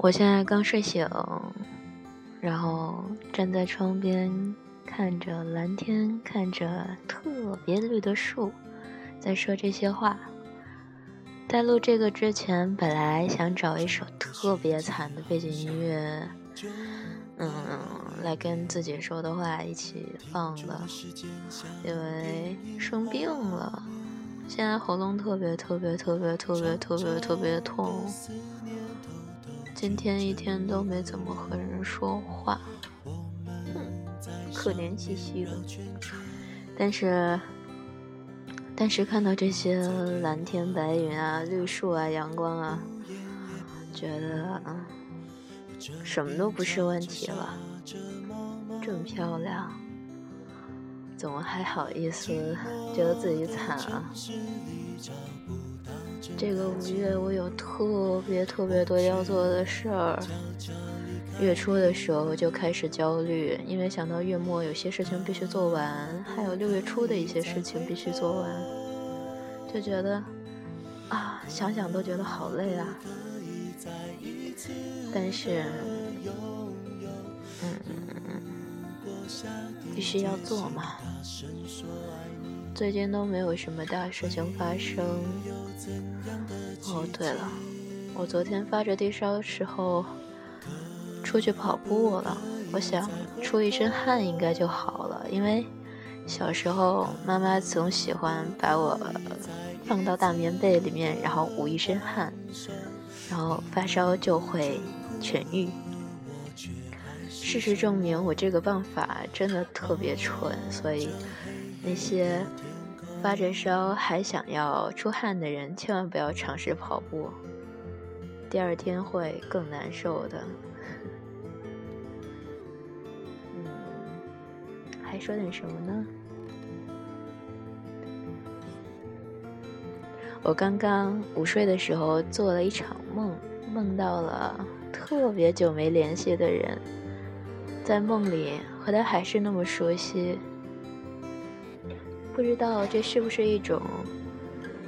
我现在刚睡醒，然后站在窗边，看着蓝天，看着特别绿的树，在说这些话。在录这个之前，本来想找一首特别惨的背景音乐，嗯，来跟自己说的话一起放的，因为生病了，现在喉咙特别特别特别特别特别特别痛。今天一天都没怎么和人说话，哼可怜兮兮的。但是，但是看到这些蓝天白云啊、绿树啊、阳光啊，觉得啊，什么都不是问题了。这么漂亮，怎么还好意思觉得自己惨啊？这个五月我有特别特别多要做的事儿，月初的时候就开始焦虑，因为想到月末有些事情必须做完，还有六月初的一些事情必须做完，就觉得啊，想想都觉得好累啊。但是，必须要做嘛。最近都没有什么大事情发生。哦，对了，我昨天发着低烧的时候出去跑步了。我想出一身汗应该就好了，因为小时候妈妈总喜欢把我放到大棉被里面，然后捂一身汗，然后发烧就会痊愈。事实证明，我这个办法真的特别蠢，所以那些。发着烧还想要出汗的人，千万不要尝试跑步，第二天会更难受的。嗯，还说点什么呢？我刚刚午睡的时候做了一场梦，梦到了特别久没联系的人，在梦里和他还是那么熟悉。不知道这是不是一种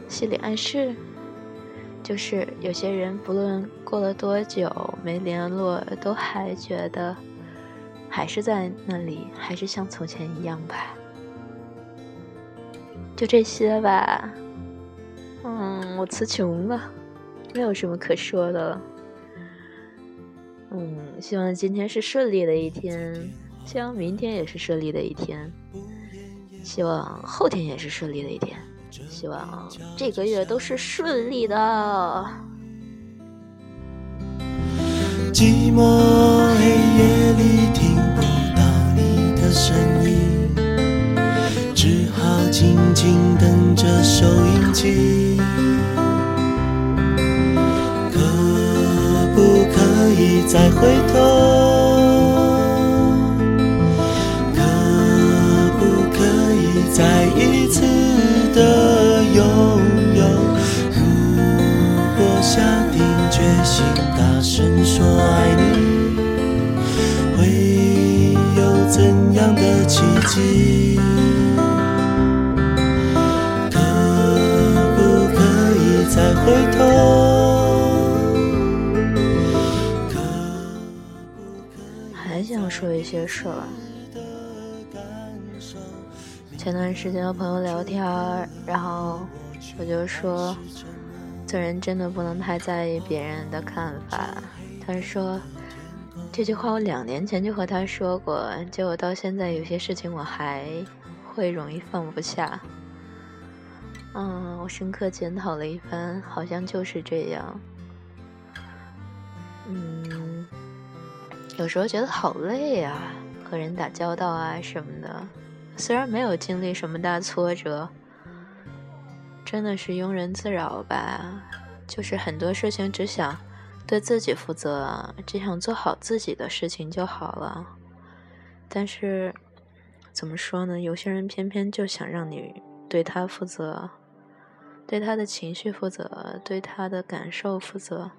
心理暗示？就是有些人不论过了多久没联络，都还觉得还是在那里，还是像从前一样吧。就这些吧。嗯，我词穷了，没有什么可说的了。嗯，希望今天是顺利的一天，希望明天也是顺利的一天。希望后天也是顺利的一天，希望这个月都是顺利的。寂寞黑夜里听不到你的声音，只好静静等着收音机。以再回头？可不可以再一次的拥有，如果下定决心大声说爱你，会有怎样的奇迹？可不可以再回头？还想说一些事儿。前段时间和朋友聊天，然后我就说，做人真的不能太在意别人的看法。他说这句话我两年前就和他说过，结果到现在有些事情我还会容易放不下。嗯，我深刻检讨了一番，好像就是这样。嗯，有时候觉得好累啊，和人打交道啊什么的。虽然没有经历什么大挫折，真的是庸人自扰吧。就是很多事情只想对自己负责，只想做好自己的事情就好了。但是怎么说呢？有些人偏偏就想让你对他负责，对他的情绪负责，对他的感受负责。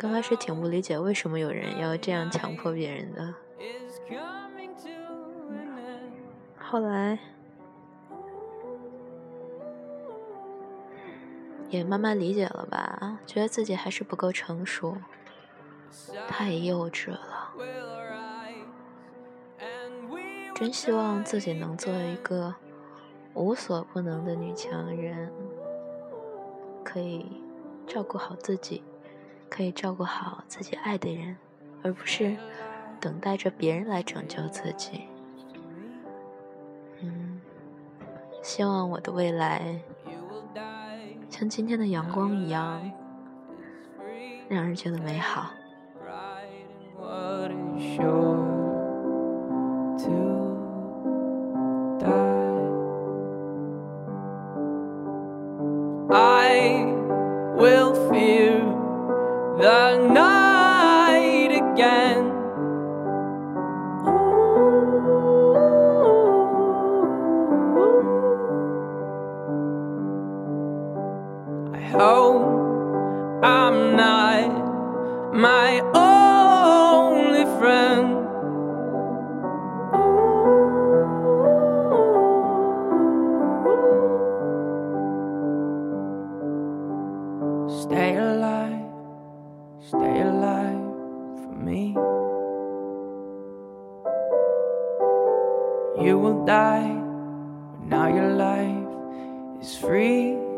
刚开始挺不理解为什么有人要这样强迫别人的。后来，也慢慢理解了吧，觉得自己还是不够成熟，太幼稚了。真希望自己能做一个无所不能的女强人，可以照顾好自己，可以照顾好自己爱的人，而不是等待着别人来拯救自己。嗯，希望我的未来像今天的阳光一样，让人觉得美好。The night again. I hope I'm not my only friend. Stay alive, stay alive for me. You will die, but now your life is free.